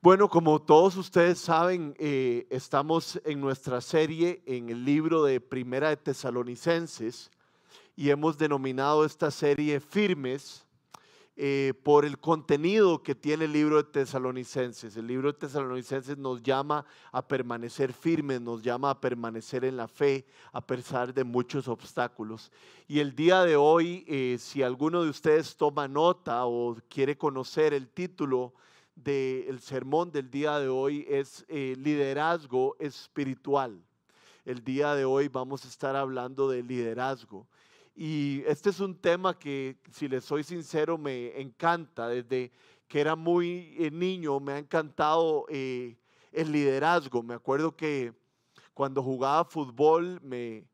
Bueno, como todos ustedes saben, eh, estamos en nuestra serie en el libro de Primera de Tesalonicenses y hemos denominado esta serie Firmes eh, por el contenido que tiene el libro de Tesalonicenses. El libro de Tesalonicenses nos llama a permanecer firmes, nos llama a permanecer en la fe a pesar de muchos obstáculos. Y el día de hoy, eh, si alguno de ustedes toma nota o quiere conocer el título, del sermón del día de hoy es eh, liderazgo espiritual. El día de hoy vamos a estar hablando de liderazgo. Y este es un tema que, si les soy sincero, me encanta. Desde que era muy eh, niño me ha encantado eh, el liderazgo. Me acuerdo que cuando jugaba fútbol me,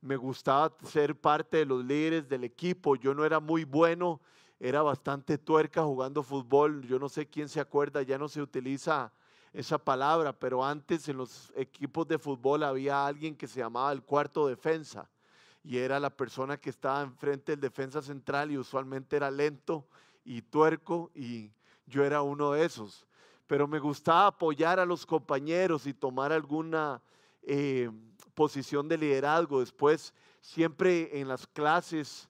me gustaba ser parte de los líderes del equipo. Yo no era muy bueno era bastante tuerca jugando fútbol. Yo no sé quién se acuerda, ya no se utiliza esa palabra, pero antes en los equipos de fútbol había alguien que se llamaba el cuarto defensa y era la persona que estaba enfrente del defensa central y usualmente era lento y tuerco y yo era uno de esos. Pero me gustaba apoyar a los compañeros y tomar alguna eh, posición de liderazgo. Después, siempre en las clases,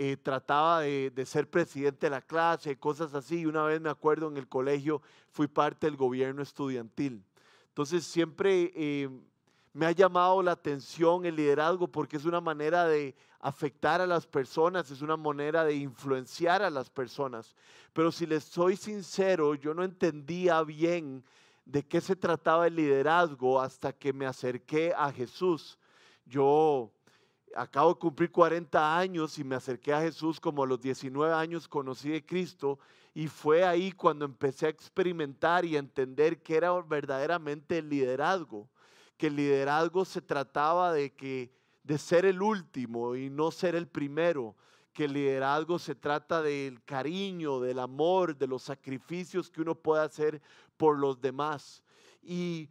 eh, trataba de, ser presidente de la clase, cosas así. Y una vez me acuerdo en el colegio fui parte del gobierno estudiantil. Entonces siempre eh, me ha llamado la atención el liderazgo porque es una manera de afectar a las personas, es una manera de influenciar a las personas. Pero si les soy sincero, yo no entendía bien de qué se trataba el liderazgo hasta que me acerqué a Jesús. Yo acabo de cumplir 40 años y me acerqué a Jesús como a los 19 años conocí de Cristo y fue ahí cuando empecé a experimentar y a entender que era verdaderamente el liderazgo, que el liderazgo se trataba de que de ser el último y no ser el primero, que el liderazgo se trata del cariño, del amor, de los sacrificios que uno puede hacer por los demás. Y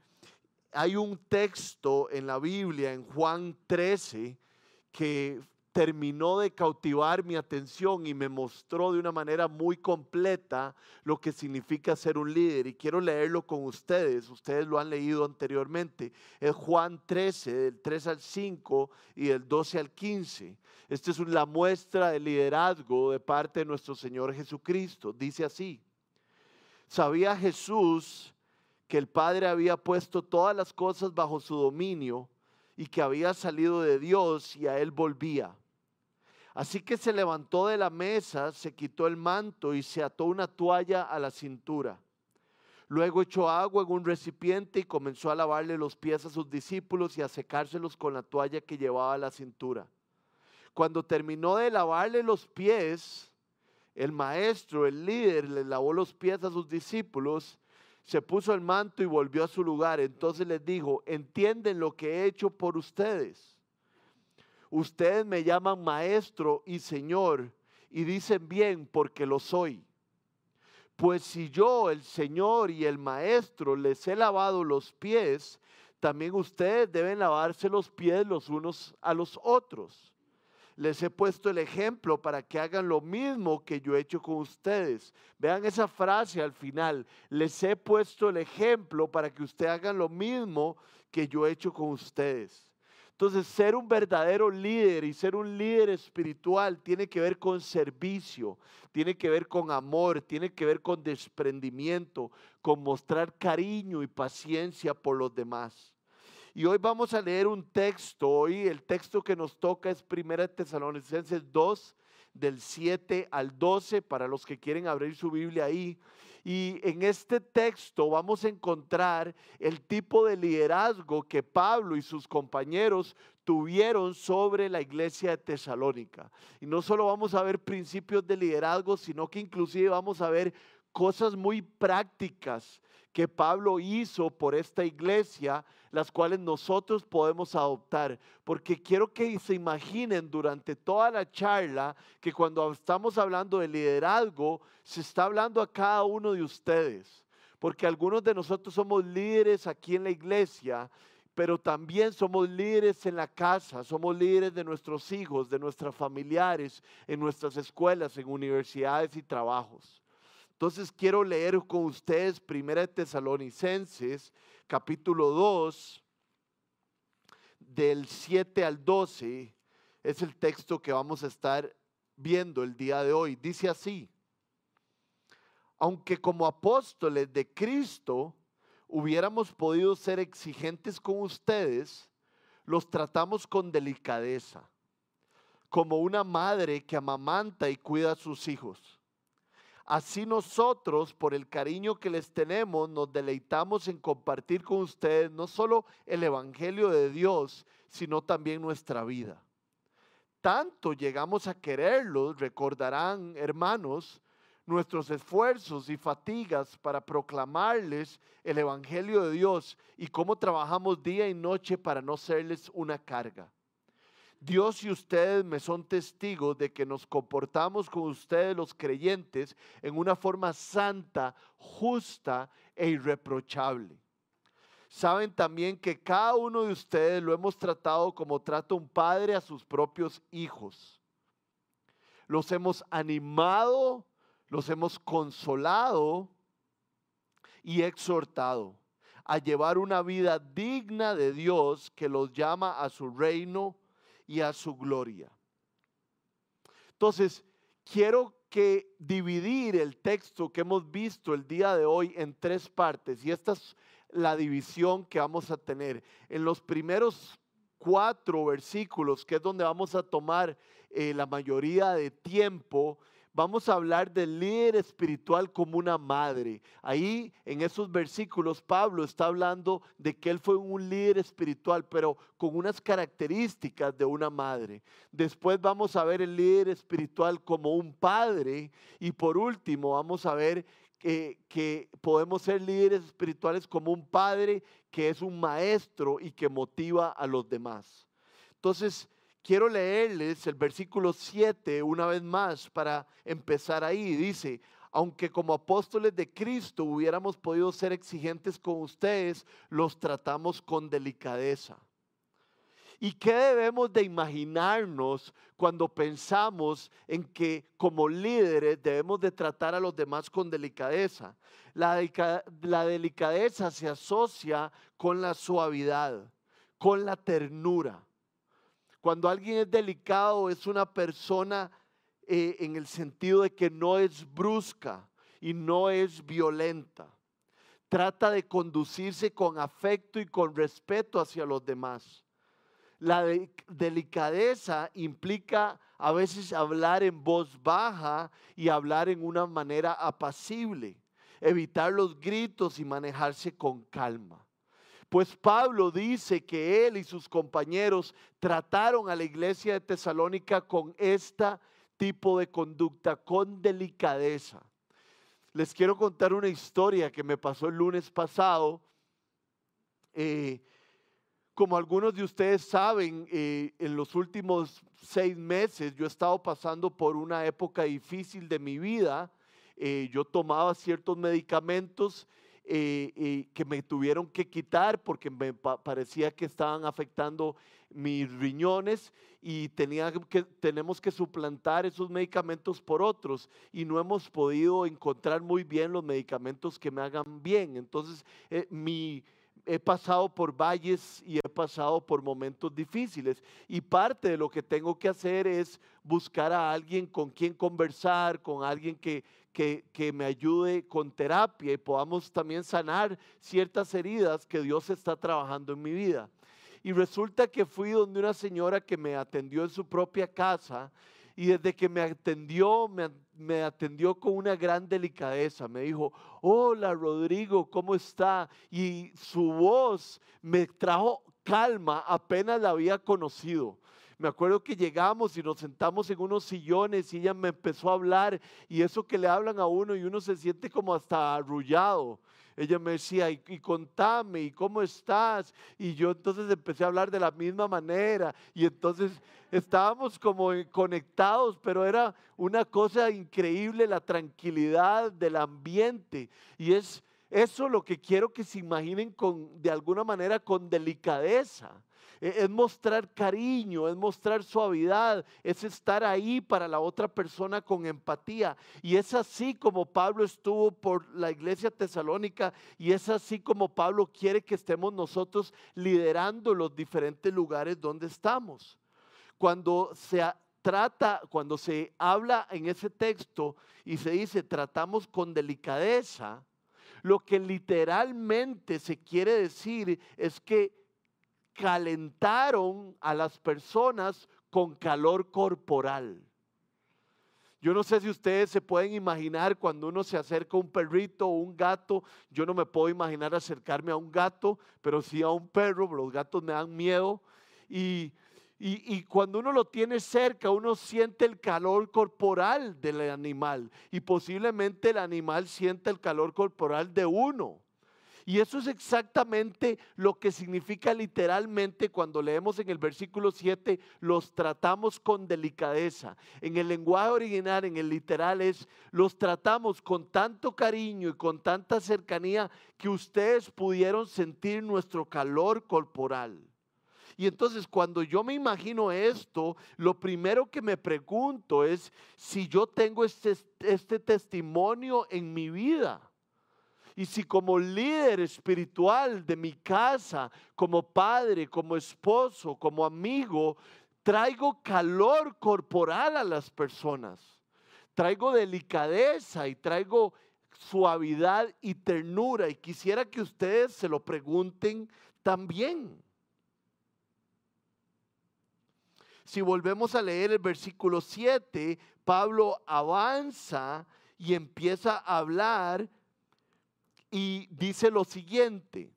hay un texto en la Biblia, en Juan 13, que terminó de cautivar mi atención y me mostró de una manera muy completa lo que significa ser un líder. Y quiero leerlo con ustedes, ustedes lo han leído anteriormente. Es Juan 13, del 3 al 5 y del 12 al 15. Esta es la muestra de liderazgo de parte de nuestro Señor Jesucristo. Dice así, sabía Jesús que el Padre había puesto todas las cosas bajo su dominio y que había salido de Dios y a él volvía. Así que se levantó de la mesa, se quitó el manto y se ató una toalla a la cintura. Luego echó agua en un recipiente y comenzó a lavarle los pies a sus discípulos y a secárselos con la toalla que llevaba a la cintura. Cuando terminó de lavarle los pies, el maestro, el líder, le lavó los pies a sus discípulos se puso el manto y volvió a su lugar. Entonces les dijo, entienden lo que he hecho por ustedes. Ustedes me llaman maestro y señor y dicen bien porque lo soy. Pues si yo, el Señor y el Maestro, les he lavado los pies, también ustedes deben lavarse los pies los unos a los otros les he puesto el ejemplo para que hagan lo mismo que yo he hecho con ustedes. Vean esa frase al final. Les he puesto el ejemplo para que ustedes hagan lo mismo que yo he hecho con ustedes. Entonces, ser un verdadero líder y ser un líder espiritual tiene que ver con servicio, tiene que ver con amor, tiene que ver con desprendimiento, con mostrar cariño y paciencia por los demás. Y hoy vamos a leer un texto. Hoy el texto que nos toca es 1 Tesalonicenses 2, del 7 al 12, para los que quieren abrir su Biblia ahí. Y en este texto vamos a encontrar el tipo de liderazgo que Pablo y sus compañeros tuvieron sobre la iglesia de Tesalónica. Y no solo vamos a ver principios de liderazgo, sino que inclusive vamos a ver cosas muy prácticas que Pablo hizo por esta iglesia, las cuales nosotros podemos adoptar. Porque quiero que se imaginen durante toda la charla que cuando estamos hablando de liderazgo, se está hablando a cada uno de ustedes. Porque algunos de nosotros somos líderes aquí en la iglesia, pero también somos líderes en la casa, somos líderes de nuestros hijos, de nuestros familiares, en nuestras escuelas, en universidades y trabajos. Entonces quiero leer con ustedes Primera de Tesalonicenses, capítulo 2, del 7 al 12. Es el texto que vamos a estar viendo el día de hoy. Dice así, aunque como apóstoles de Cristo hubiéramos podido ser exigentes con ustedes, los tratamos con delicadeza, como una madre que amamanta y cuida a sus hijos. Así nosotros, por el cariño que les tenemos, nos deleitamos en compartir con ustedes no solo el Evangelio de Dios, sino también nuestra vida. Tanto llegamos a quererlos, recordarán, hermanos, nuestros esfuerzos y fatigas para proclamarles el Evangelio de Dios y cómo trabajamos día y noche para no serles una carga. Dios y ustedes me son testigos de que nos comportamos con ustedes los creyentes en una forma santa, justa e irreprochable. Saben también que cada uno de ustedes lo hemos tratado como trata un padre a sus propios hijos. Los hemos animado, los hemos consolado y exhortado a llevar una vida digna de Dios que los llama a su reino y a su gloria. Entonces, quiero que dividir el texto que hemos visto el día de hoy en tres partes y esta es la división que vamos a tener. En los primeros cuatro versículos, que es donde vamos a tomar eh, la mayoría de tiempo, vamos a hablar del líder espiritual como una madre. Ahí en esos versículos Pablo está hablando de que él fue un líder espiritual, pero con unas características de una madre. Después vamos a ver el líder espiritual como un padre y por último vamos a ver que, podemos ser líderes espirituales como un padre que es un maestro y que motiva a los demás. Entonces, Quiero leerles el versículo 7 una vez más para empezar ahí. Dice, aunque como apóstoles de Cristo hubiéramos podido ser exigentes con ustedes, los tratamos con delicadeza. ¿Y qué debemos de imaginarnos cuando pensamos en que como líderes debemos de tratar a los demás con delicadeza? La, la delicadeza se asocia con la suavidad, con la ternura. Cuando alguien es delicado es una persona eh, en el sentido de que no es brusca y no es violenta. Trata de conducirse con afecto y con respeto hacia los demás. La delicadeza implica a veces hablar en voz baja y hablar en una manera apacible, evitar los gritos y manejarse con calma. Pues Pablo dice que él y sus compañeros trataron a la iglesia de Tesalónica con este tipo de conducta, con delicadeza. Les quiero contar una historia que me pasó el lunes pasado. Eh, como algunos de ustedes saben, eh, en los últimos seis meses yo he estado pasando por una época difícil de mi vida. Eh, yo tomaba ciertos medicamentos eh, que me tuvieron que quitar porque me parecía que estaban afectando mis riñones y tenía que, tenemos que suplantar esos medicamentos por otros y no hemos podido encontrar muy bien los medicamentos que me hagan bien. Entonces, eh, mi, he pasado por valles y he pasado por momentos difíciles y parte de lo que tengo que hacer es buscar a alguien con quien conversar, con alguien que, que, me ayude con terapia y podamos también sanar ciertas heridas que Dios está trabajando en mi vida. Y resulta que fui donde una señora que me atendió en su propia casa y desde que me atendió, me, atendió con una gran delicadeza. Me dijo, hola Rodrigo, ¿cómo está? Y su voz me trajo calma, apenas la había conocido. Me acuerdo que llegamos y nos sentamos en unos sillones y ella me empezó a hablar y eso que le hablan a uno y uno se siente como hasta arrullado. Ella me decía, y, contame, ¿y cómo estás? Y yo entonces empecé a hablar de la misma manera y entonces estábamos como conectados, pero era una cosa increíble la tranquilidad del ambiente y es eso lo que quiero que se imaginen de alguna manera con delicadeza es mostrar cariño, es mostrar suavidad, es estar ahí para la otra persona con empatía. Y es así como Pablo estuvo por la iglesia tesalónica y es así como Pablo quiere que estemos nosotros liderando los diferentes lugares donde estamos. Cuando se trata, cuando se habla en ese texto y se dice tratamos con delicadeza, lo que literalmente se quiere decir es que calentaron a las personas con calor corporal. Yo no sé si ustedes se pueden imaginar cuando uno se acerca a un perrito o un gato. Yo no me puedo imaginar acercarme a un gato, pero sí a un perro. Los gatos me dan miedo. Y, y, cuando uno lo tiene cerca, uno siente el calor corporal del animal. Y posiblemente el animal siente el calor corporal de uno. Y eso es exactamente lo que significa literalmente cuando leemos en el versículo 7, los tratamos con delicadeza. En el lenguaje original, en el literal es, los tratamos con tanto cariño y con tanta cercanía que ustedes pudieron sentir nuestro calor corporal. Y entonces cuando yo me imagino esto, lo primero que me pregunto es si yo tengo este, este testimonio en mi vida. Y si como líder espiritual de mi casa, como padre, como esposo, como amigo, traigo calor corporal a las personas, traigo delicadeza y traigo suavidad y ternura. Y quisiera que ustedes se lo pregunten también. Si volvemos a leer el versículo 7, Pablo avanza y empieza a hablar y dice lo siguiente,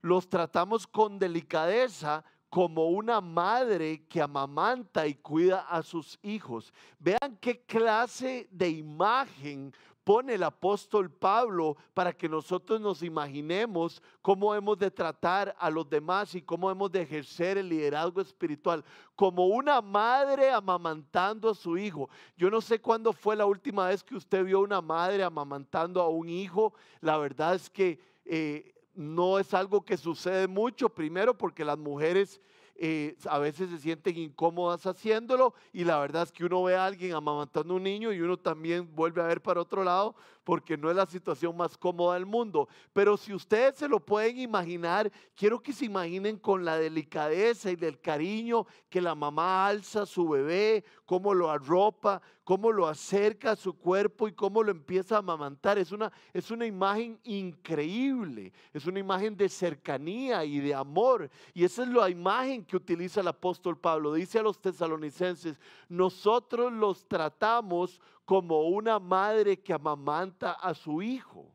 los tratamos con delicadeza como una madre que amamanta y cuida a sus hijos. Vean qué clase de imagen pone el apóstol Pablo para que nosotros nos imaginemos cómo hemos de tratar a los demás y cómo hemos de ejercer el liderazgo espiritual, como una madre amamantando a su hijo. Yo no sé cuándo fue la última vez que usted vio una madre amamantando a un hijo. La verdad es que eh, no es algo que sucede mucho, primero porque las mujeres eh, a veces se sienten incómodas haciéndolo y la verdad es que uno ve a alguien amamantando a un niño y uno también vuelve a ver para otro lado porque no es la situación más cómoda del mundo. Pero si ustedes se lo pueden imaginar, quiero que se imaginen con la delicadeza y del cariño que la mamá alza a su bebé, cómo lo arropa, cómo lo acerca a su cuerpo y cómo lo empieza a amamantar. Es una, es una imagen increíble, es una imagen de cercanía y de amor. Y esa es la imagen que utiliza el apóstol Pablo. Dice a los tesalonicenses, nosotros los tratamos como una madre que amamanta a su hijo.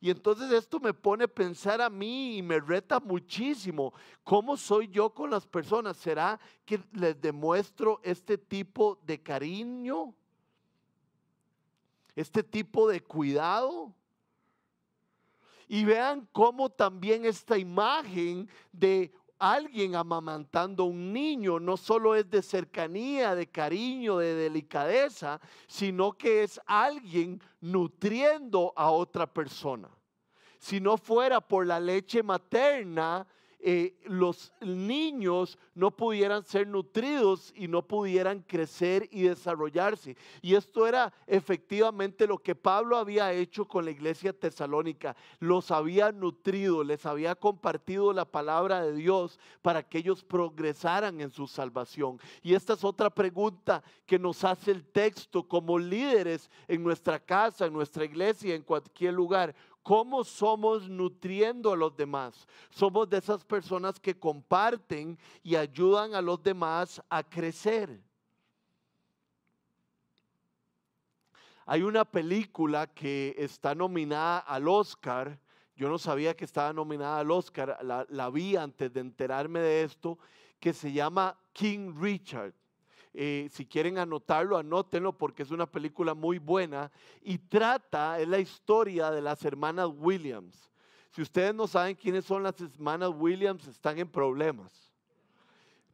Y entonces esto me pone a pensar a mí y me reta muchísimo. ¿Cómo soy yo con las personas? ¿Será que les demuestro este tipo de cariño? ¿Este tipo de cuidado? Y vean cómo también esta imagen de alguien amamantando a un niño no solo es de cercanía, de cariño, de delicadeza, sino que es alguien nutriendo a otra persona. Si no fuera por la leche materna, eh, los niños no pudieran ser nutridos y no pudieran crecer y desarrollarse. Y esto era efectivamente lo que Pablo había hecho con la iglesia tesalónica. Los había nutrido, les había compartido la palabra de Dios para que ellos progresaran en su salvación. Y esta es otra pregunta que nos hace el texto como líderes en nuestra casa, en nuestra iglesia, en cualquier lugar. ¿Cómo somos nutriendo a los demás? Somos de esas personas que comparten y ayudan a los demás a crecer. Hay una película que está nominada al Oscar. Yo no sabía que estaba nominada al Oscar. La, vi antes de enterarme de esto, que se llama King Richard. Eh, si quieren anotarlo, anótenlo porque es una película muy buena y trata, es la historia de las hermanas Williams. Si ustedes no saben quiénes son las hermanas Williams, están en problemas.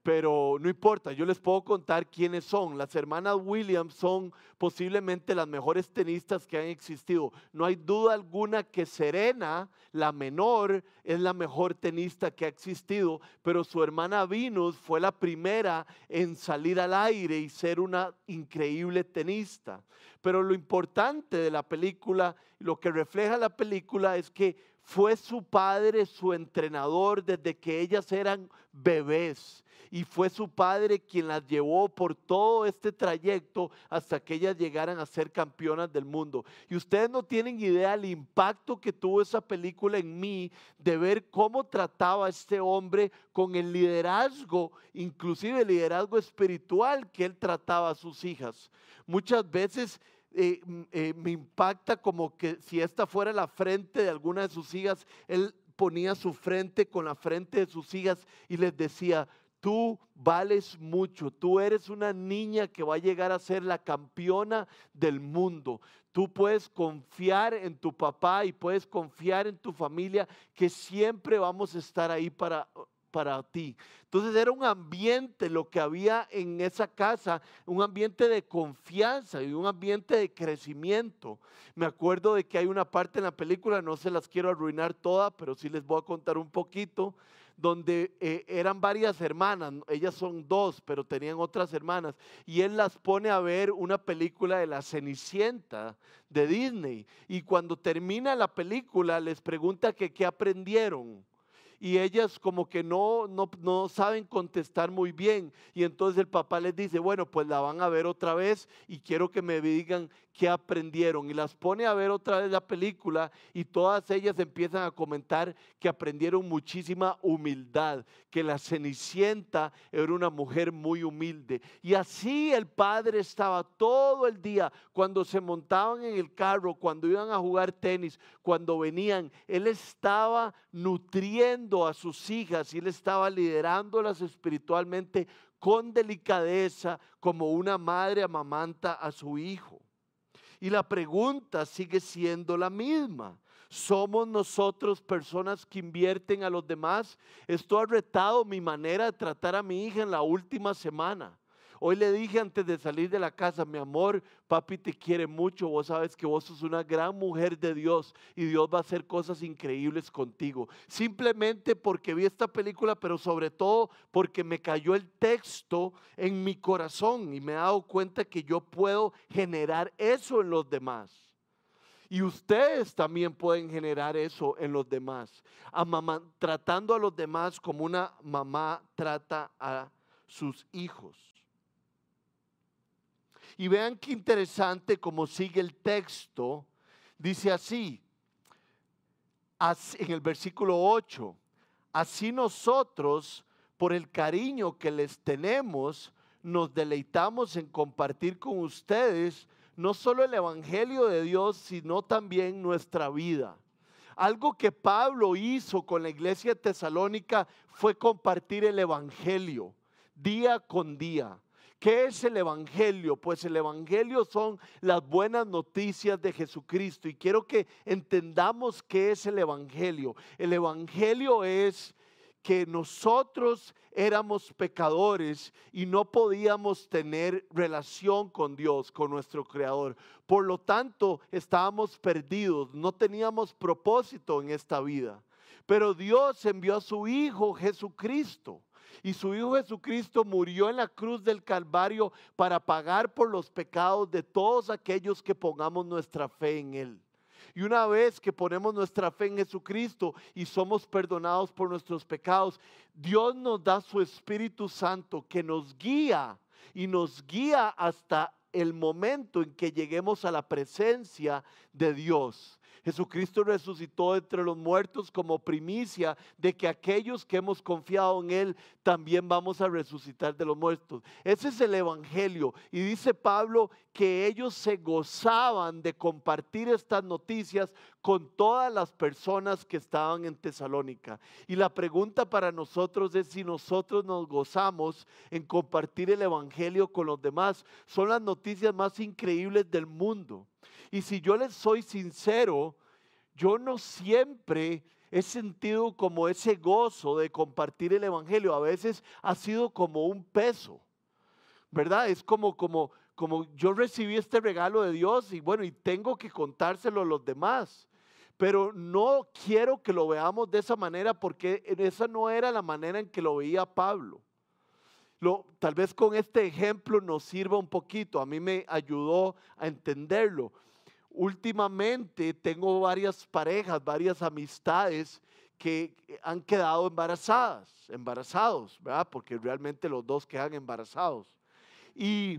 Pero no importa, yo les puedo contar quiénes son. Las hermanas Williams son posiblemente las mejores tenistas que han existido. No hay duda alguna que Serena, la menor, es la mejor tenista que ha existido, pero su hermana Venus fue la primera en salir al aire y ser una increíble tenista. Pero lo importante de la película, lo que refleja la película es que fue su padre su entrenador desde que ellas eran bebés y fue su padre quien las llevó por todo este trayecto hasta que ellas llegaran a ser campeonas del mundo. Y ustedes no tienen idea del impacto que tuvo esa película en mí de ver cómo trataba este hombre con el liderazgo, inclusive el liderazgo espiritual que él trataba a sus hijas. Muchas veces eh, eh, me impacta como que si esta fuera la frente de alguna de sus hijas, él ponía su frente con la frente de sus hijas y les decía, Tú vales mucho, tú eres una niña que va a llegar a ser la campeona del mundo. Tú puedes confiar en tu papá y puedes confiar en tu familia que siempre vamos a estar ahí para, para ti. Entonces era un ambiente lo que había en esa casa, un ambiente de confianza y un ambiente de crecimiento. Me acuerdo de que hay una parte en la película, no se las quiero arruinar todas, pero sí les voy a contar un poquito, donde eh, eran varias hermanas, ellas son dos, pero tenían otras hermanas, y él las pone a ver una película de la Cenicienta de Disney, y cuando termina la película les pregunta que qué aprendieron y ellas como que no, no, no saben contestar muy bien. Y entonces el papá les dice, bueno, pues la van a ver otra vez y quiero que me digan qué aprendieron. Y las pone a ver otra vez la película y todas ellas empiezan a comentar que aprendieron muchísima humildad, que la Cenicienta era una mujer muy humilde. Y así el padre estaba todo el día cuando se montaban en el carro, cuando iban a jugar tenis, cuando venían, él estaba nutriendo a sus hijas y él estaba liderándolas espiritualmente con delicadeza como una madre amamanta a su hijo. Y la pregunta sigue siendo la misma. ¿Somos nosotros personas que invierten a los demás? Esto ha retado mi manera de tratar a mi hija en la última semana. Hoy le dije antes de salir de la casa, mi amor, papi te quiere mucho, vos sabes que vos sos una gran mujer de Dios y Dios va a hacer cosas increíbles contigo. Simplemente porque vi esta película, pero sobre todo porque me cayó el texto en mi corazón y me he dado cuenta que yo puedo generar eso en los demás. Y ustedes también pueden generar eso en los demás, tratando a los demás como una mamá trata a sus hijos. Y vean qué interesante como sigue el texto. Dice así, en el versículo 8, así nosotros, por el cariño que les tenemos, nos deleitamos en compartir con ustedes no solo el Evangelio de Dios, sino también nuestra vida. Algo que Pablo hizo con la iglesia tesalónica fue compartir el Evangelio día con día. ¿Qué es el Evangelio? Pues el Evangelio son las buenas noticias de Jesucristo. Y quiero que entendamos qué es el Evangelio. El Evangelio es que nosotros éramos pecadores y no podíamos tener relación con Dios, con nuestro Creador. Por lo tanto, estábamos perdidos, no teníamos propósito en esta vida. Pero Dios envió a su Hijo Jesucristo y su Hijo Jesucristo murió en la cruz del Calvario para pagar por los pecados de todos aquellos que pongamos nuestra fe en Él. Y una vez que ponemos nuestra fe en Jesucristo y somos perdonados por nuestros pecados, Dios nos da su Espíritu Santo que nos guía y nos guía hasta el momento en que lleguemos a la presencia de Dios. Jesucristo resucitó entre los muertos como primicia de que aquellos que hemos confiado en Él también vamos a resucitar de los muertos. Ese es el Evangelio. Y dice Pablo que ellos se gozaban de compartir estas noticias con todas las personas que estaban en Tesalónica. Y la pregunta para nosotros es si nosotros nos gozamos en compartir el Evangelio con los demás. Son las noticias más increíbles del mundo. Y si yo les soy sincero, yo no siempre he sentido como ese gozo de compartir el Evangelio. A veces ha sido como un peso, ¿verdad? Es como, como, como yo recibí este regalo de Dios y bueno, y tengo que contárselo a los demás. Pero no quiero que lo veamos de esa manera porque esa no era la manera en que lo veía Pablo. Lo, tal vez con este ejemplo nos sirva un poquito. A mí me ayudó a entenderlo. Últimamente tengo varias parejas, varias amistades que han quedado embarazadas, embarazados, ¿verdad? Porque realmente los dos quedan embarazados. Y,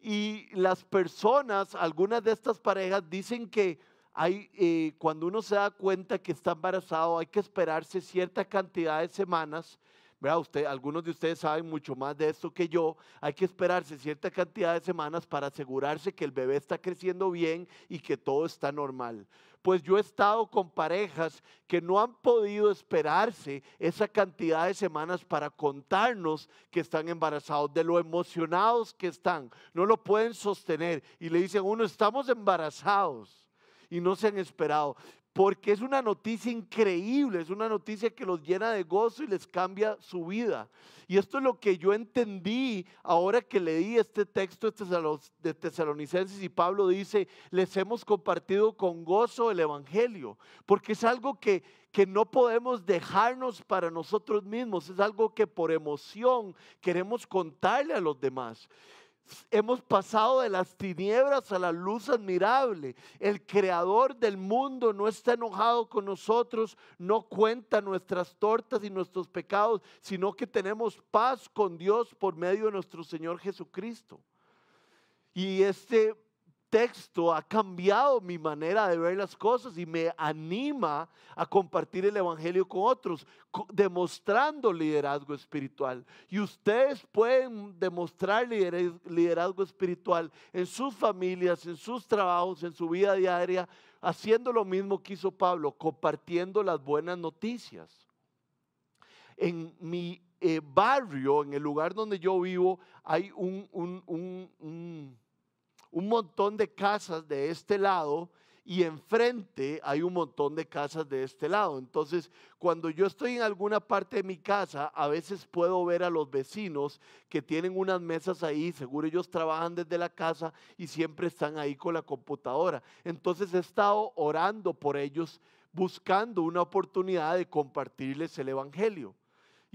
y las personas, algunas de estas parejas dicen que hay, eh, cuando uno se da cuenta que está embarazado, hay que esperarse cierta cantidad de semanas. ¿Verdad? Usted, algunos de ustedes saben mucho más de esto que yo. Hay que esperarse cierta cantidad de semanas para asegurarse que el bebé está creciendo bien y que todo está normal. Pues yo he estado con parejas que no han podido esperarse esa cantidad de semanas para contarnos que están embarazados, de lo emocionados que están. No lo pueden sostener y le dicen, uno, estamos embarazados y no se han esperado. Porque es una noticia increíble, es una noticia que los llena de gozo y les cambia su vida. Y esto es lo que yo entendí ahora que leí este texto de Tesalonicenses y Pablo dice, les hemos compartido con gozo el Evangelio, porque es algo que, que no podemos dejarnos para nosotros mismos, es algo que por emoción queremos contarle a los demás. Hemos pasado de las tinieblas a la luz admirable. El creador del mundo no está enojado con nosotros, no cuenta nuestras tortas y nuestros pecados, sino que tenemos paz con Dios por medio de nuestro Señor Jesucristo. Y este texto ha cambiado mi manera de ver las cosas y me anima a compartir el Evangelio con otros, demostrando liderazgo espiritual. Y ustedes pueden demostrar liderazgo espiritual en sus familias, en sus trabajos, en su vida diaria, haciendo lo mismo que hizo Pablo, compartiendo las buenas noticias. En mi eh, barrio, en el lugar donde yo vivo, hay un, un un montón de casas de este lado y enfrente hay un montón de casas de este lado. Entonces, cuando yo estoy en alguna parte de mi casa, a veces puedo ver a los vecinos que tienen unas mesas ahí, seguro ellos trabajan desde la casa y siempre están ahí con la computadora. Entonces he estado orando por ellos, buscando una oportunidad de compartirles el Evangelio.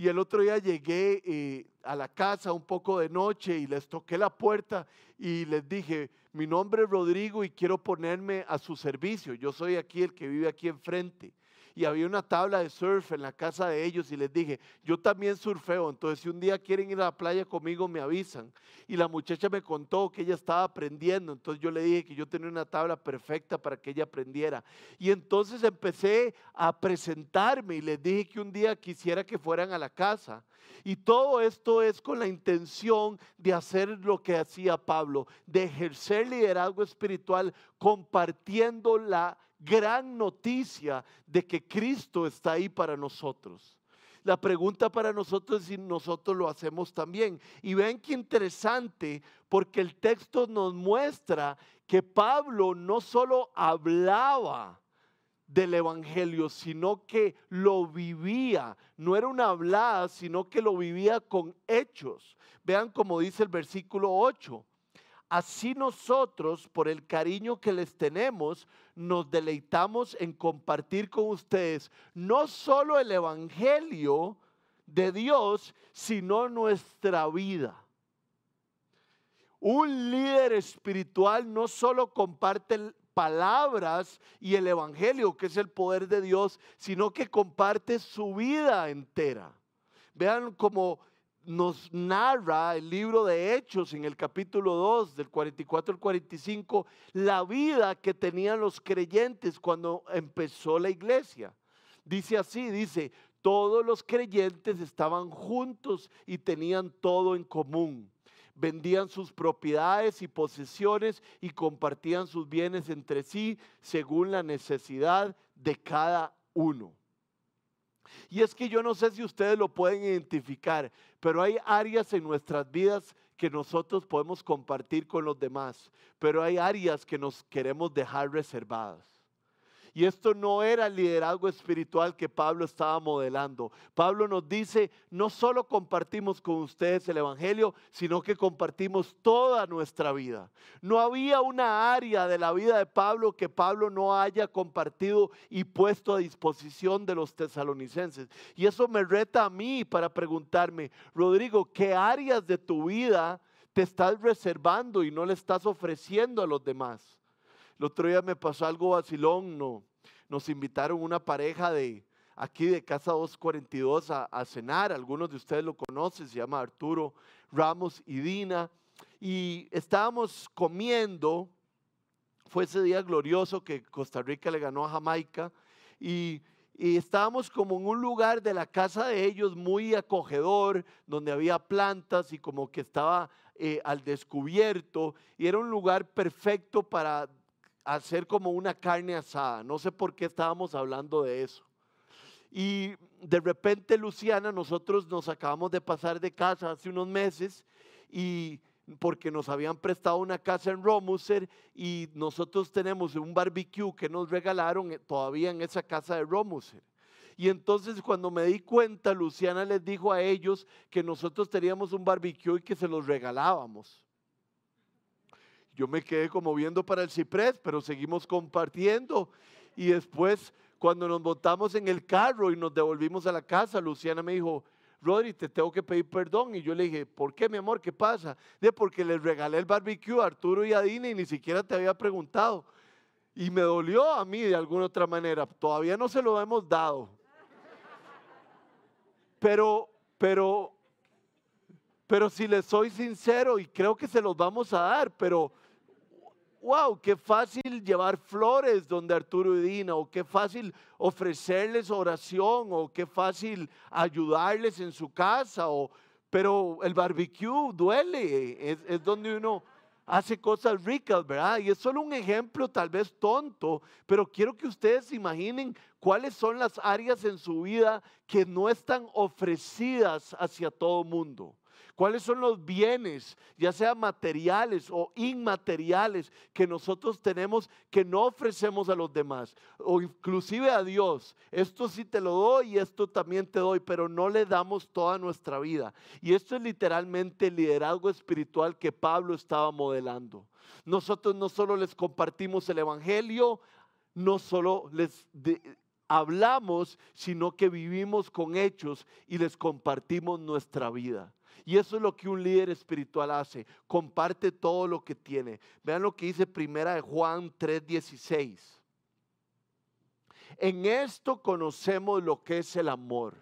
Y el otro día llegué eh, a la casa un poco de noche y les toqué la puerta y les dije, mi nombre es Rodrigo y quiero ponerme a su servicio. Yo soy aquí el que vive aquí enfrente y había una tabla de surf en la casa de ellos y les dije, yo también surfeo, entonces si un día quieren ir a la playa conmigo me avisan. Y la muchacha me contó que ella estaba aprendiendo, entonces yo le dije que yo tenía una tabla perfecta para que ella aprendiera. Y entonces empecé a presentarme y les dije que un día quisiera que fueran a la casa. Y todo esto es con la intención de hacer lo que hacía Pablo, de ejercer liderazgo espiritual compartiendo la gran noticia de que Cristo está ahí para nosotros. La pregunta para nosotros es si nosotros lo hacemos también. Y ven qué interesante, porque el texto nos muestra que Pablo no solo hablaba del Evangelio, sino que lo vivía. No era una hablada, sino que lo vivía con hechos. Vean como dice el versículo 8. Así nosotros, por el cariño que les tenemos, nos deleitamos en compartir con ustedes no solo el Evangelio de Dios, sino nuestra vida. Un líder espiritual no solo comparte palabras y el Evangelio, que es el poder de Dios, sino que comparte su vida entera. Vean cómo nos narra el libro de Hechos en el capítulo 2, del 44 al 45, la vida que tenían los creyentes cuando empezó la iglesia. Dice así, dice, todos los creyentes estaban juntos y tenían todo en común. Vendían sus propiedades y posesiones y compartían sus bienes entre sí según la necesidad de cada uno. Y es que yo no sé si ustedes lo pueden identificar, pero hay áreas en nuestras vidas que nosotros podemos compartir con los demás, pero hay áreas que nos queremos dejar reservadas. Y esto no era el liderazgo espiritual que Pablo estaba modelando. Pablo nos dice, no solo compartimos con ustedes el Evangelio, sino que compartimos toda nuestra vida. No había una área de la vida de Pablo que Pablo no haya compartido y puesto a disposición de los tesalonicenses. Y eso me reta a mí para preguntarme, Rodrigo, ¿qué áreas de tu vida te estás reservando y no le estás ofreciendo a los demás? El otro día me pasó algo vacilón, no, nos invitaron una pareja de aquí de Casa 242 a, a cenar, algunos de ustedes lo conocen, se llama Arturo Ramos y Dina, y estábamos comiendo, fue ese día glorioso que Costa Rica le ganó a Jamaica, y y estábamos como en un lugar de la casa de ellos muy acogedor, donde había plantas y como que estaba eh, al descubierto, y era un lugar perfecto para hacer como una carne asada. No sé por qué estábamos hablando de eso. Y de repente, Luciana, nosotros nos acabamos de pasar de casa hace unos meses y porque nos habían prestado una casa en Romuser y nosotros tenemos un barbecue que nos regalaron eh, todavía en esa casa de Romuser. Y entonces cuando me di cuenta, Luciana les dijo a ellos que nosotros teníamos un barbecue y que se los regalábamos. Yo me quedé como viendo para el ciprés, pero seguimos compartiendo. Y después, cuando nos montamos en el carro y nos devolvimos a la casa, Luciana me dijo, Rodri, te tengo que pedir perdón. Y yo le dije, ¿por qué, mi amor? ¿Qué pasa? De porque les regalé el barbecue a Arturo y a Dina y ni siquiera te había preguntado. Y me dolió a mí de alguna otra manera. Todavía no se lo hemos dado. Pero, pero, pero si les soy sincero, y creo que se los vamos a dar, pero wow, qué fácil llevar flores donde Arturo y Dina, o qué fácil ofrecerles oración, o qué fácil ayudarles en su casa, o, pero el barbecue duele, es, es donde uno hace cosas ricas, ¿verdad? Y es solo un ejemplo tal vez tonto, pero quiero que ustedes imaginen cuáles son las áreas en su vida que no están ofrecidas hacia todo mundo. ¿Cuáles son los bienes, ya sean materiales o inmateriales, que nosotros tenemos que no ofrecemos a los demás? O inclusive a Dios. Esto sí te lo doy y esto también te doy, pero no le damos toda nuestra vida. Y esto es literalmente el liderazgo espiritual que Pablo estaba modelando. Nosotros no solo les compartimos el Evangelio, no solo les hablamos, sino que vivimos con hechos y les compartimos nuestra vida. Y eso es lo que un líder espiritual hace. Comparte todo lo que tiene. Vean lo que dice primera de Juan 3:16. En esto conocemos lo que es el amor.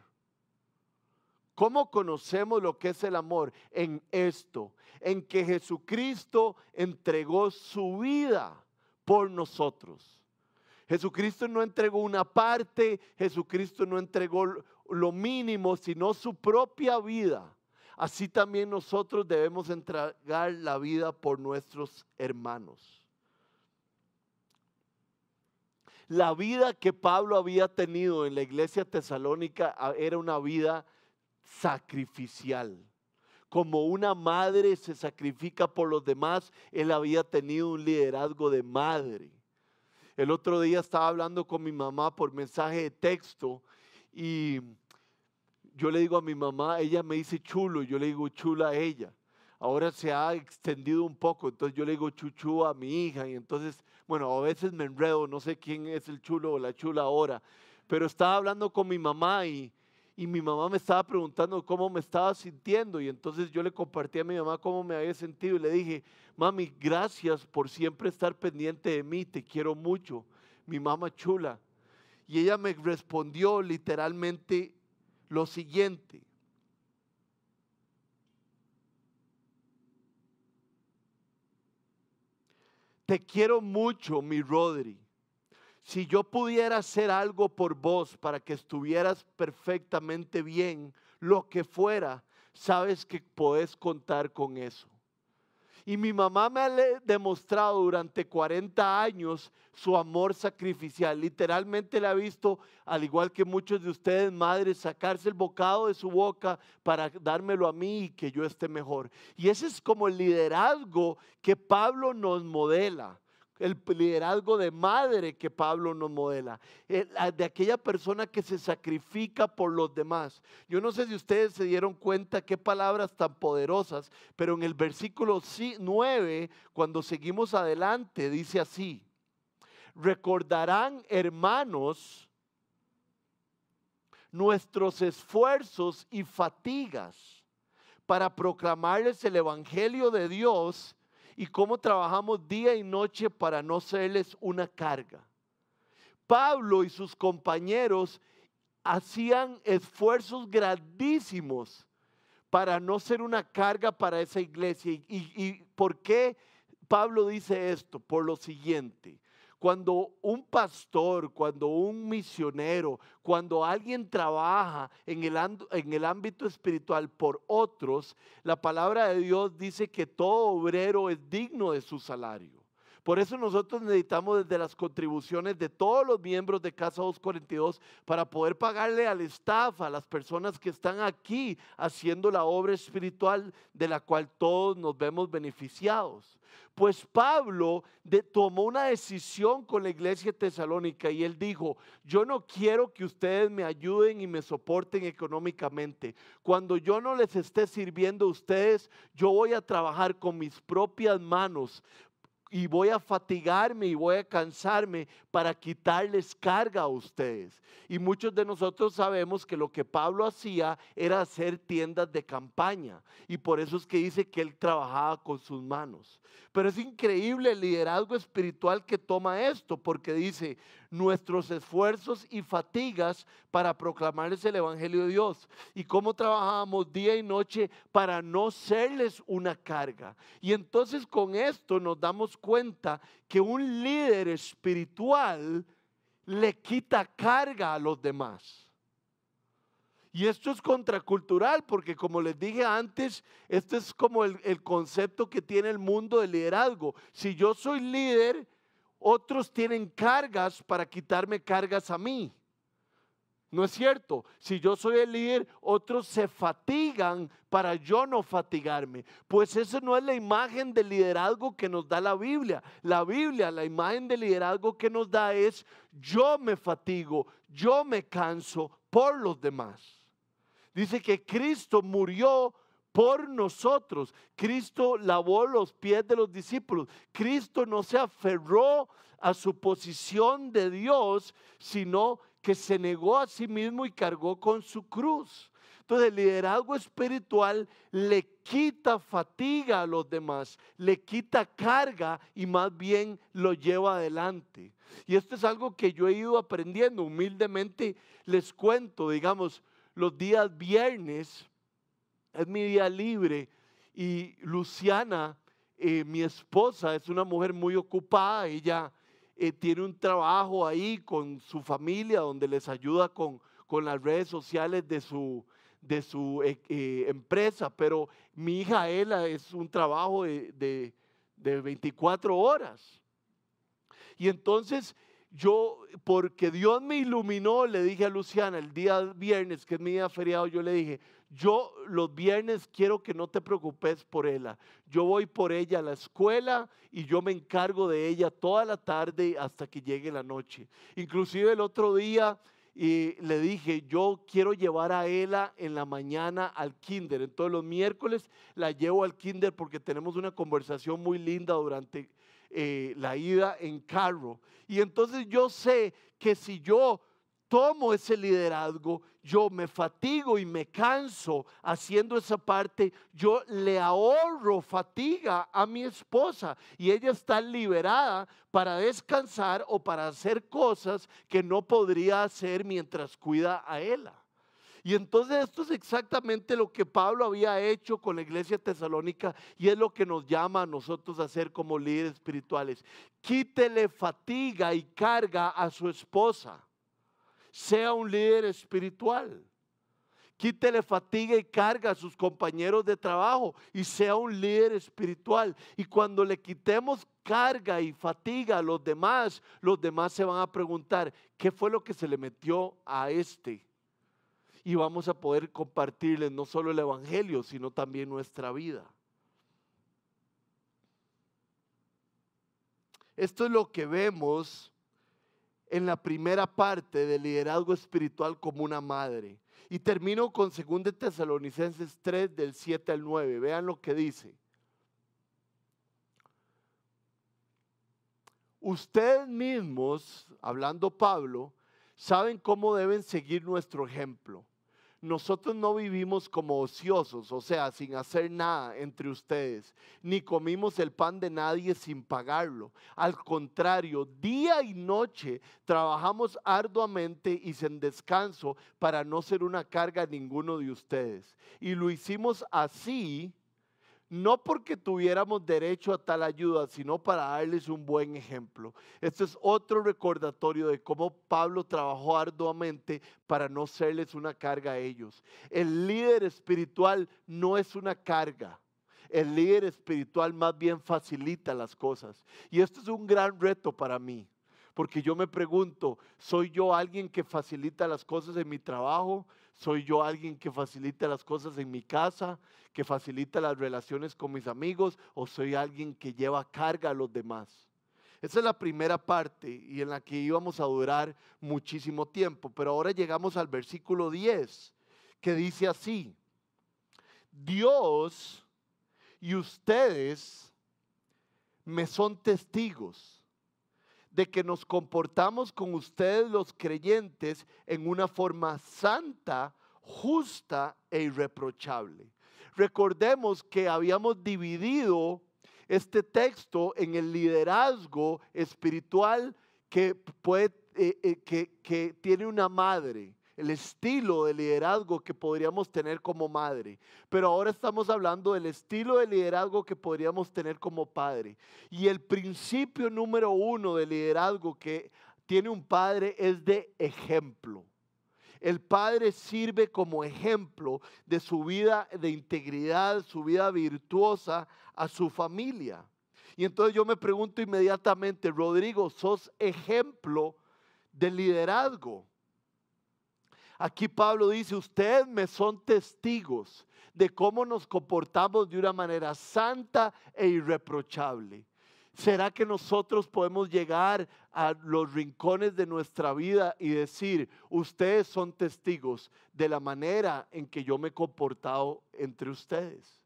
¿Cómo conocemos lo que es el amor? En esto, en que Jesucristo entregó su vida por nosotros. Jesucristo no entregó una parte, Jesucristo no entregó lo mínimo, sino su propia vida así también nosotros debemos entregar la vida por nuestros hermanos. La vida que Pablo había tenido en la iglesia tesalónica ah, era una vida sacrificial. Como una madre se sacrifica por los demás, él había tenido un liderazgo de madre. El otro día estaba hablando con mi mamá por mensaje de texto y yo le digo a mi mamá, ella me dice chulo, yo le digo chula a ella. Ahora se ha extendido un poco, entonces yo le digo chuchu a mi hija y entonces, bueno, a veces me enredo, no sé quién es el chulo o la chula ahora, pero estaba hablando con mi mamá y, y mi mamá me estaba preguntando cómo me estaba sintiendo y entonces yo le compartí a mi mamá cómo me había sentido y le dije, mami, gracias por siempre estar pendiente de mí, te quiero mucho, mi mamá chula. Y ella me respondió literalmente lo siguiente. Te quiero mucho, mi Rodri. Si yo pudiera hacer algo por vos para que estuvieras perfectamente bien, lo que fuera, sabes que podés contar con eso. Y mi mamá me ha demostrado durante 40 años su amor sacrificial. Literalmente le ha visto, al igual que muchos de ustedes, madres, sacarse el bocado de su boca para dármelo a mí y que yo esté mejor. Y ese es como el liderazgo que Pablo nos modela. El liderazgo de madre que Pablo nos modela, de aquella persona que se sacrifica por los demás. Yo no sé si ustedes se dieron cuenta qué palabras tan poderosas, pero en el versículo 9, cuando seguimos adelante, dice así, recordarán hermanos nuestros esfuerzos y fatigas para proclamarles el Evangelio de Dios y cómo trabajamos día y noche para no serles una carga. Pablo y sus compañeros hacían esfuerzos grandísimos para no ser una carga para esa iglesia. ¿Y, y por qué Pablo dice esto? Por lo siguiente. Cuando un pastor, cuando un misionero, cuando alguien trabaja en el, ámbito espiritual por otros, la palabra de Dios dice que todo obrero es digno de su salario. Por eso nosotros necesitamos desde las contribuciones de todos los miembros de Casa 242 para poder pagarle al staff, a las personas que están aquí haciendo la obra espiritual de la cual todos nos vemos beneficiados. Pues Pablo tomó una decisión con la iglesia tesalónica y él dijo, yo no quiero que ustedes me ayuden y me soporten económicamente. Cuando yo no les esté sirviendo a ustedes, yo voy a trabajar con mis propias manos y voy a fatigarme y voy a cansarme para quitarles carga a ustedes. Y muchos de nosotros sabemos que lo que Pablo hacía era hacer tiendas de campaña. Y por eso es que dice que él trabajaba con sus manos. Pero es increíble el liderazgo espiritual que toma esto, porque dice, nuestros esfuerzos y fatigas para proclamarles el Evangelio de Dios y cómo trabajábamos día y noche para no serles una carga. Y entonces con esto nos damos cuenta que un líder espiritual le quita carga a los demás. Y esto es contracultural porque como les dije antes, este es como el, el, concepto que tiene el mundo del liderazgo. Si yo soy líder, otros tienen cargas para quitarme cargas a mí. No es cierto. Si yo soy el líder, otros se fatigan para yo no fatigarme. Pues esa no es la imagen de liderazgo que nos da la Biblia. La Biblia, la imagen de liderazgo que nos da es yo me fatigo, yo me canso por los demás. Dice que Cristo murió por nosotros. Cristo lavó los pies de los discípulos. Cristo no se aferró a su posición de Dios, sino que se negó a sí mismo y cargó con su cruz. Entonces el liderazgo espiritual le quita fatiga a los demás, le quita carga y más bien lo lleva adelante. Y esto es algo que yo he ido aprendiendo. Humildemente les cuento, digamos, los días viernes es mi día libre y Luciana, eh, mi esposa, es una mujer muy ocupada, ella eh, tiene un trabajo ahí con su familia donde les ayuda con, con las redes sociales de su, de su eh, empresa, pero mi hija Ela es un trabajo de, de, de 24 horas. Y entonces yo, porque Dios me iluminó, le dije a Luciana el día viernes, que es mi día feriado, yo le dije, yo los viernes quiero que no te preocupes por ella. Yo voy por ella a la escuela y yo me encargo de ella toda la tarde hasta que llegue la noche. Inclusive el otro día y le dije, yo quiero llevar a ella en la mañana al kinder. Entonces los miércoles la llevo al kinder porque tenemos una conversación muy linda durante eh, la ida en carro. Y entonces yo sé que si yo tomo ese liderazgo, yo me fatigo y me canso haciendo esa parte, yo le ahorro fatiga a mi esposa y ella está liberada para descansar o para hacer cosas que no podría hacer mientras cuida a ella. Y entonces esto es exactamente lo que Pablo había hecho con la iglesia tesalónica y es lo que nos llama a nosotros a hacer como líderes espirituales. Quítele fatiga y carga a su esposa sea un líder espiritual. Quítele fatiga y carga a sus compañeros de trabajo y sea un líder espiritual. Y cuando le quitemos carga y fatiga a los demás, los demás se van a preguntar, ¿qué fue lo que se le metió a este? Y vamos a poder compartirles no solo el Evangelio, sino también nuestra vida. Esto es lo que vemos en la primera parte del liderazgo espiritual como una madre. Y termino con 2 Tesalonicenses 3 del 7 al 9. Vean lo que dice. Ustedes mismos, hablando Pablo, saben cómo deben seguir nuestro ejemplo nosotros no vivimos como ociosos, o sea, sin hacer nada entre ustedes, ni comimos el pan de nadie sin pagarlo. Al contrario, día y noche trabajamos arduamente y sin descanso para no ser una carga a ninguno de ustedes. Y lo hicimos así no porque tuviéramos derecho a tal ayuda, sino para darles un buen ejemplo. Este es otro recordatorio de cómo Pablo trabajó arduamente para no serles una carga a ellos. El líder espiritual no es una carga. El líder espiritual más bien facilita las cosas. Y esto es un gran reto para mí. Porque yo me pregunto, ¿soy yo alguien que facilita las cosas en mi trabajo? ¿Soy yo alguien que facilita las cosas en mi casa? ¿Que facilita las relaciones con mis amigos? ¿O soy alguien que lleva carga a los demás? Esa es la primera parte y en la que íbamos a durar muchísimo tiempo. Pero ahora llegamos al versículo 10, que dice así, Dios y ustedes me son testigos de que nos comportamos con ustedes los creyentes en una forma santa, justa e irreprochable. Recordemos que habíamos dividido este texto en el liderazgo espiritual que, eh, eh, tiene una madre el estilo de liderazgo que podríamos tener como madre. Pero ahora estamos hablando del estilo de liderazgo que podríamos tener como padre. Y el principio número uno de liderazgo que tiene un padre es de ejemplo. El padre sirve como ejemplo de su vida de integridad, su vida virtuosa a su familia. Y entonces yo me pregunto inmediatamente, Rodrigo, ¿sos ejemplo de liderazgo? Aquí Pablo dice, ustedes me son testigos de cómo nos comportamos de una manera santa e irreprochable. ¿Será que nosotros podemos llegar a los rincones de nuestra vida y decir, ustedes son testigos de la manera en que yo me he comportado entre ustedes?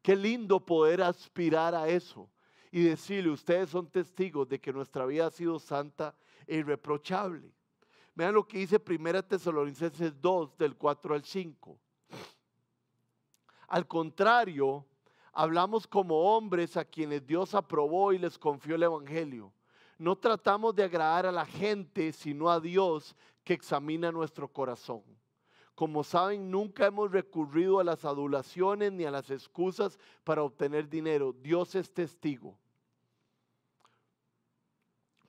Qué lindo poder aspirar a eso y decirle, ustedes son testigos de que nuestra vida ha sido santa e irreprochable. Vean lo que dice 1 Tesalonicenses 2 del 4 al 5. Al contrario, hablamos como hombres a quienes Dios aprobó y les confió el Evangelio. No tratamos de agradar a la gente, sino a Dios que examina nuestro corazón. Como saben, nunca hemos recurrido a las adulaciones ni a las excusas para obtener dinero. Dios es testigo.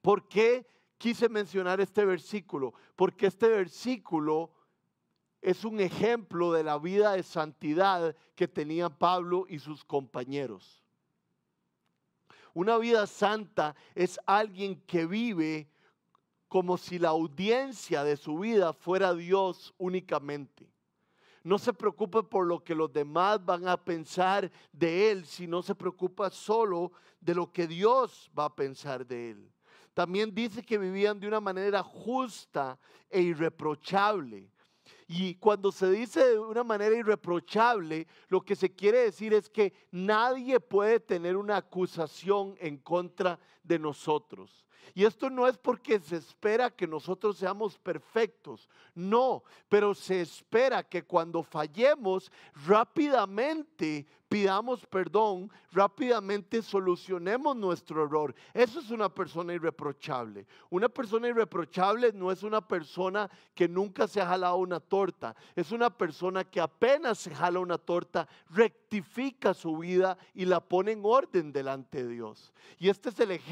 ¿Por qué quise mencionar este versículo porque este versículo es un ejemplo de la vida de santidad que tenían Pablo y sus compañeros. Una vida santa es alguien que vive como si la audiencia de su vida fuera Dios únicamente. No se preocupa por lo que los demás van a pensar de él, sino se preocupa solo de lo que Dios va a pensar de él. También dice que vivían de una manera justa e irreprochable. Y cuando se dice de una manera irreprochable, lo que se quiere decir es que nadie puede tener una acusación en contra de nosotros. Y esto no es porque se espera que nosotros seamos perfectos, no, pero se espera que cuando fallemos rápidamente pidamos perdón, rápidamente solucionemos nuestro error. Eso es una persona irreprochable. Una persona irreprochable no es una persona que nunca se ha jalado una torta, es una persona que apenas se jala una torta, rectifica su vida y la pone en orden delante de Dios. Y este es el ejemplo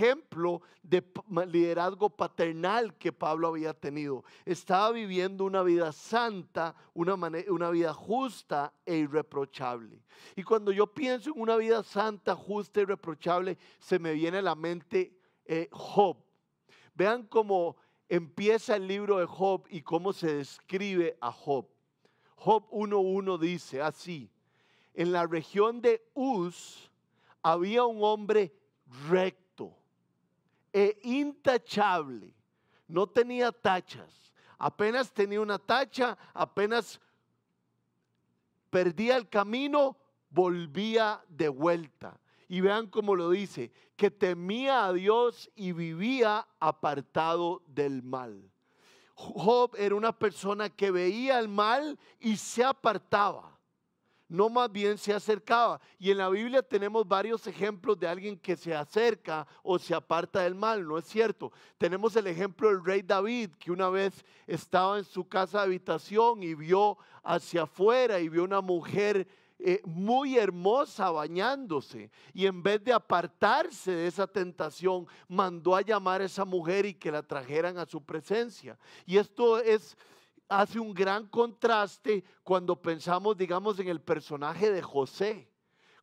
de liderazgo paternal que Pablo había tenido. Estaba viviendo una vida santa, una, una vida justa e irreprochable. Y cuando yo pienso en una vida santa, justa y reprochable, se me viene a la mente eh, Job. Vean cómo empieza el libro de Job y cómo se describe a Job. Job 1.1 dice así, en la región de Uz había un hombre recto. E intachable. No tenía tachas. Apenas tenía una tacha, apenas perdía el camino, volvía de vuelta. Y vean cómo lo dice, que temía a Dios y vivía apartado del mal. Job era una persona que veía el mal y se apartaba no más bien se acercaba. Y en la Biblia tenemos varios ejemplos de alguien que se acerca o se aparta del mal, ¿no es cierto? Tenemos el ejemplo del rey David, que una vez estaba en su casa de habitación y vio hacia afuera y vio una mujer eh, muy hermosa bañándose y en vez de apartarse de esa tentación, mandó a llamar a esa mujer y que la trajeran a su presencia. Y esto es hace un gran contraste cuando pensamos, digamos, en el personaje de José.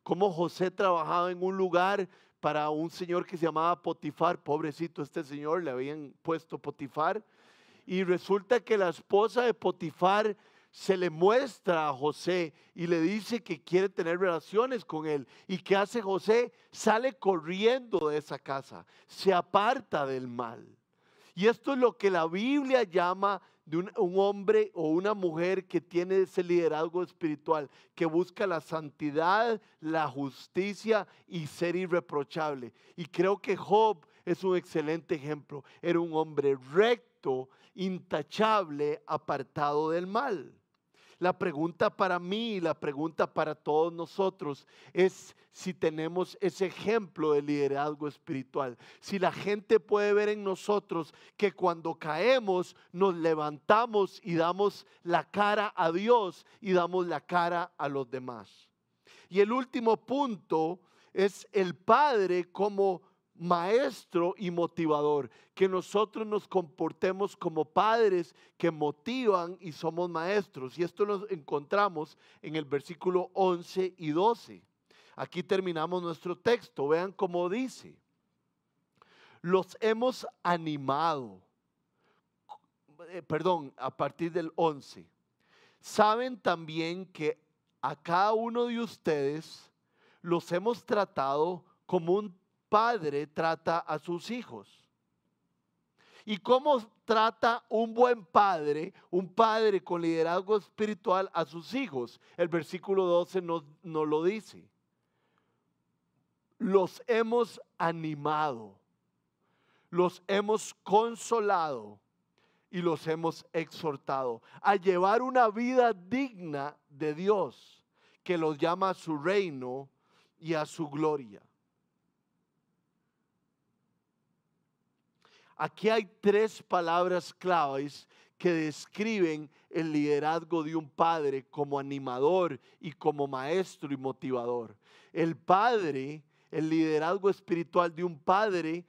Cómo José trabajaba en un lugar para un señor que se llamaba Potifar. Pobrecito este señor, le habían puesto Potifar. Y resulta que la esposa de Potifar se le muestra a José y le dice que quiere tener relaciones con él. ¿Y qué hace José? Sale corriendo de esa casa, se aparta del mal. Y esto es lo que la Biblia llama de un, hombre o una mujer que tiene ese liderazgo espiritual, que busca la santidad, la justicia y ser irreprochable. Y creo que Job es un excelente ejemplo. Era un hombre recto, intachable, apartado del mal. La pregunta para mí y la pregunta para todos nosotros es si tenemos ese ejemplo de liderazgo espiritual. Si la gente puede ver en nosotros que cuando caemos nos levantamos y damos la cara a Dios y damos la cara a los demás. Y el último punto es el Padre como maestro y motivador, que nosotros nos comportemos como padres que motivan y somos maestros. Y esto lo encontramos en el versículo 11 y 12. Aquí terminamos nuestro texto. Vean cómo dice. Los hemos animado. Eh, perdón, a partir del 11. Saben también que a cada uno de ustedes los hemos tratado como un padre trata a sus hijos. ¿Y cómo trata un buen padre, un padre con liderazgo espiritual a sus hijos? El versículo 12 nos, nos lo dice. Los hemos animado, los hemos consolado y los hemos exhortado a llevar una vida digna de Dios, que los llama a su reino y a su gloria. Aquí hay tres palabras claves que describen el liderazgo de un padre como animador y como maestro y motivador. El padre, el liderazgo espiritual de un padre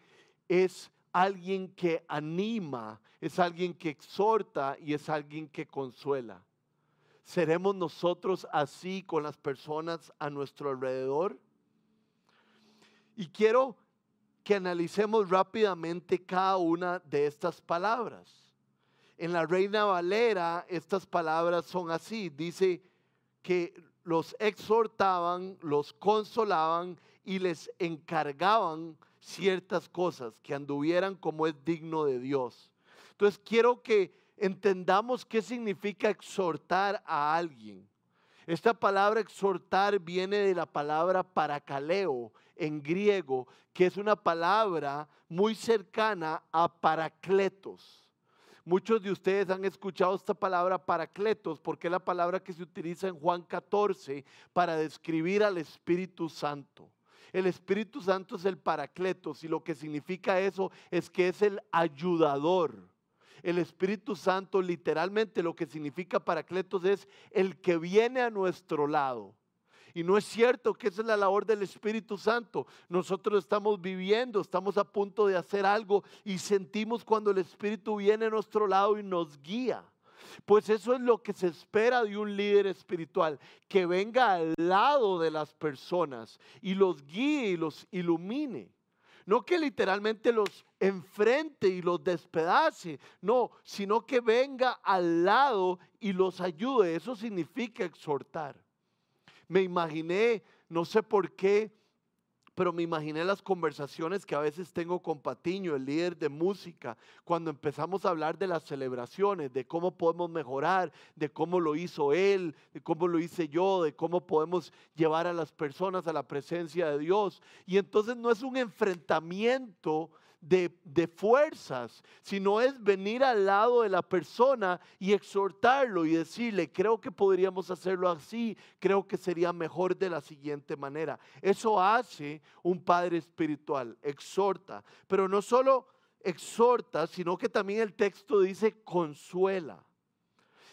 es alguien que anima, es alguien que exhorta y es alguien que consuela. ¿Seremos nosotros así con las personas a nuestro alrededor? Y quiero que analicemos rápidamente cada una de estas palabras. En la Reina Valera estas palabras son así. Dice que los exhortaban, los consolaban y les encargaban ciertas cosas, que anduvieran como es digno de Dios. Entonces quiero que entendamos qué significa exhortar a alguien. Esta palabra exhortar viene de la palabra paracaleo en griego, que es una palabra muy cercana a paracletos. Muchos de ustedes han escuchado esta palabra paracletos porque es la palabra que se utiliza en Juan 14 para describir al Espíritu Santo. El Espíritu Santo es el paracletos y lo que significa eso es que es el ayudador el Espíritu Santo literalmente lo que significa paracletos es el que viene a nuestro lado. Y no es cierto que esa es la labor del Espíritu Santo. Nosotros estamos viviendo, estamos a punto de hacer algo y sentimos cuando el Espíritu viene a nuestro lado y nos guía. Pues eso es lo que se espera de un líder espiritual, que venga al lado de las personas y los guíe y los ilumine. No que literalmente los enfrente y los despedace, no, sino que venga al lado y los ayude. Eso significa exhortar. Me imaginé, no sé por qué, pero me imaginé las conversaciones que a veces tengo con Patiño, el líder de música, cuando empezamos a hablar de las celebraciones, de cómo podemos mejorar, de cómo lo hizo él, de cómo lo hice yo, de cómo podemos llevar a las personas a la presencia de Dios. Y entonces no es un enfrentamiento de, fuerzas, sino es venir al lado de la persona y exhortarlo y decirle, creo que podríamos hacerlo así, creo que sería mejor de la siguiente manera. Eso hace un padre espiritual, exhorta, pero no solo exhorta, sino que también el texto dice consuela.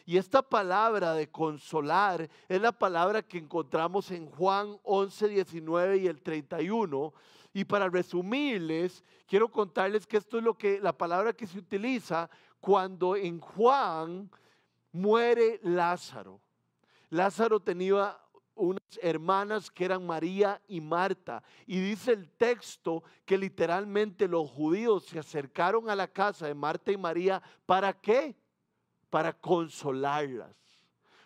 Y esta palabra de consolar es la palabra que encontramos en Juan 11, 19 y el 31, y para resumirles, quiero contarles que esto es lo que la palabra que se utiliza cuando en Juan muere Lázaro. Lázaro tenía unas hermanas que eran María y Marta. Y dice el texto que literalmente los judíos se acercaron a la casa de Marta y María. ¿Para qué? Para consolarlas.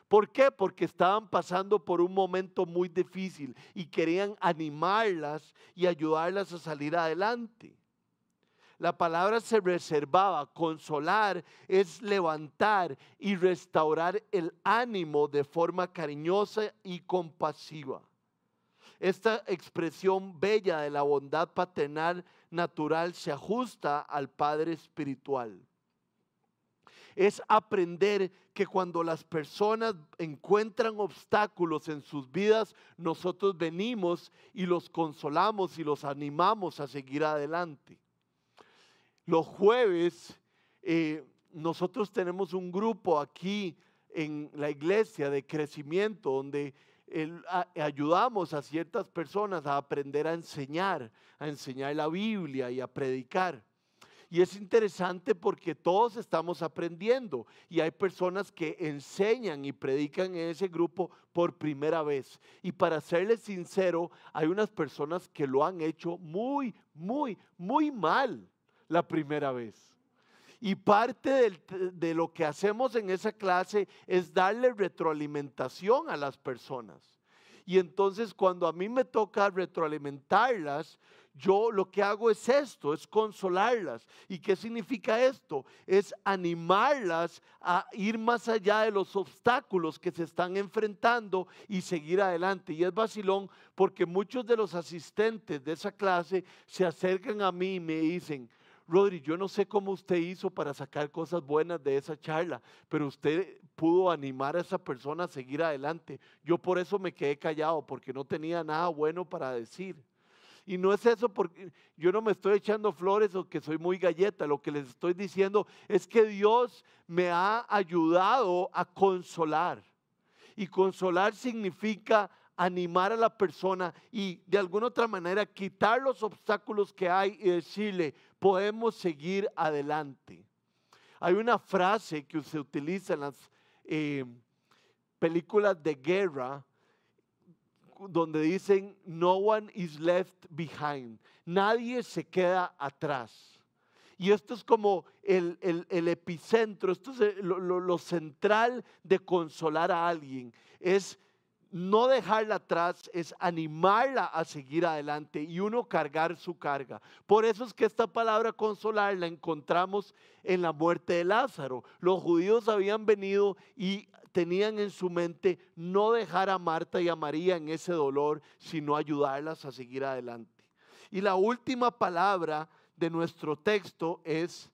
¿Por qué? Porque estaban pasando por un momento muy difícil y querían animarlas y ayudarlas a salir adelante. La palabra se reservaba, consolar es levantar y restaurar el ánimo de forma cariñosa y compasiva. Esta expresión bella de la bondad paternal natural se ajusta al Padre espiritual es aprender que cuando las personas encuentran obstáculos en sus vidas, nosotros venimos y los consolamos y los animamos a seguir adelante. Los jueves eh, nosotros tenemos un grupo aquí en la iglesia de crecimiento donde ayudamos a ciertas personas a aprender a enseñar, a enseñar la Biblia y a predicar. Y es interesante porque todos estamos aprendiendo y hay personas que enseñan y predican en ese grupo por primera vez. Y para serles sincero, hay unas personas que lo han hecho muy, muy, muy mal la primera vez. Y parte de lo que hacemos en esa clase es darle retroalimentación a las personas. Y entonces cuando a mí me toca retroalimentarlas, yo lo que hago es esto, es consolarlas. ¿Y qué significa esto? Es animarlas a ir más allá de los obstáculos que se están enfrentando y seguir adelante. Y es vacilón porque muchos de los asistentes de esa clase se acercan a mí y me dicen, Rodri, yo no sé cómo usted hizo para sacar cosas buenas de esa charla, pero usted pudo animar a esa persona a seguir adelante. Yo por eso me quedé callado, porque no tenía nada bueno para decir. Y no es eso porque yo no me estoy echando flores o que soy muy galleta. Lo que les estoy diciendo es que Dios me ha ayudado a consolar. Y consolar significa animar a la persona y de alguna otra manera quitar los obstáculos que hay y decirle, podemos seguir adelante. Hay una frase que se utiliza en las eh, películas de guerra donde dicen, no one is left behind, nadie se queda atrás. Y esto es como el, epicentro, esto es lo, lo, central de consolar a alguien. Es no dejarla atrás, es animarla a seguir adelante y uno cargar su carga. Por eso es que esta palabra consolar la encontramos en la muerte de Lázaro. Los judíos habían venido y tenían en su mente no dejar a Marta y a María en ese dolor, sino ayudarlas a seguir adelante. Y la última palabra de nuestro texto es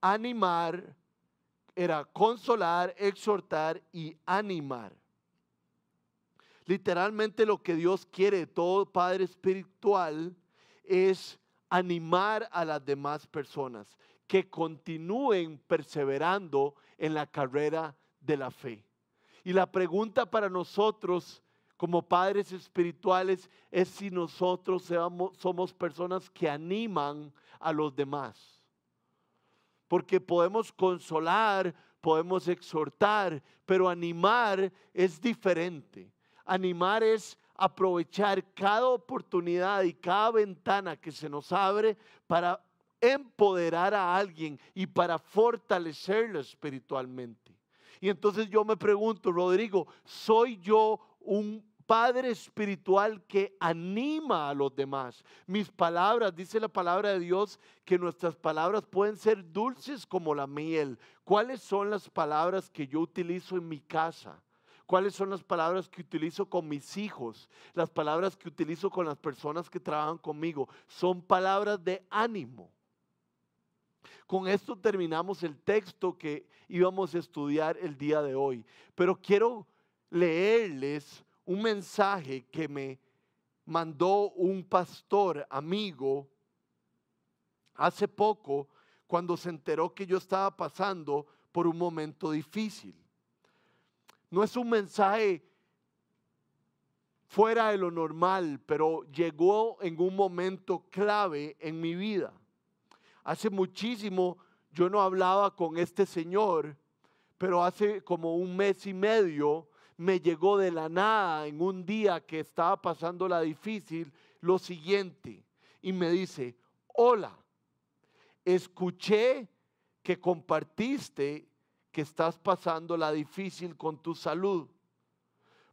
animar, era consolar, exhortar y animar. Literalmente lo que Dios quiere de todo Padre espiritual es animar a las demás personas que continúen perseverando en la carrera de la fe. Y la pregunta para nosotros como padres espirituales es si nosotros somos personas que animan a los demás. Porque podemos consolar, podemos exhortar, pero animar es diferente. Animar es aprovechar cada oportunidad y cada ventana que se nos abre para empoderar a alguien y para fortalecerlo espiritualmente. Y entonces yo me pregunto, Rodrigo, ¿soy yo un padre espiritual que anima a los demás. Mis palabras, dice la palabra de Dios, que nuestras palabras pueden ser dulces como la miel. ¿Cuáles son las palabras que yo utilizo en mi casa? ¿Cuáles son las palabras que utilizo con mis hijos? Las palabras que utilizo con las personas que trabajan conmigo. Son palabras de ánimo. Con esto terminamos el texto que íbamos a estudiar el día de hoy. Pero quiero leerles un mensaje que me mandó un pastor amigo hace poco cuando se enteró que yo estaba pasando por un momento difícil. No es un mensaje fuera de lo normal, pero llegó en un momento clave en mi vida. Hace muchísimo yo no hablaba con este señor, pero hace como un mes y medio me llegó de la nada en un día que estaba pasando la difícil lo siguiente y me dice, hola, escuché que compartiste que estás pasando la difícil con tu salud.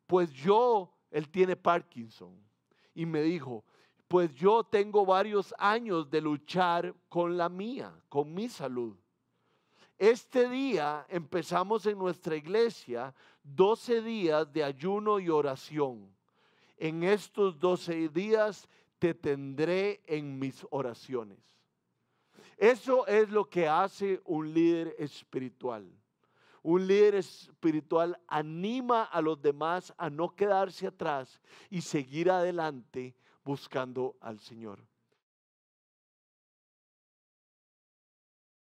Pues yo, él tiene Parkinson y me dijo, pues yo tengo varios años de luchar con la mía, con mi salud. Este día empezamos en nuestra iglesia 12 días de ayuno y oración. En estos 12 días te tendré en mis oraciones. Eso es lo que hace un líder espiritual. Un líder espiritual anima a los demás a no quedarse atrás y seguir adelante buscando al Señor.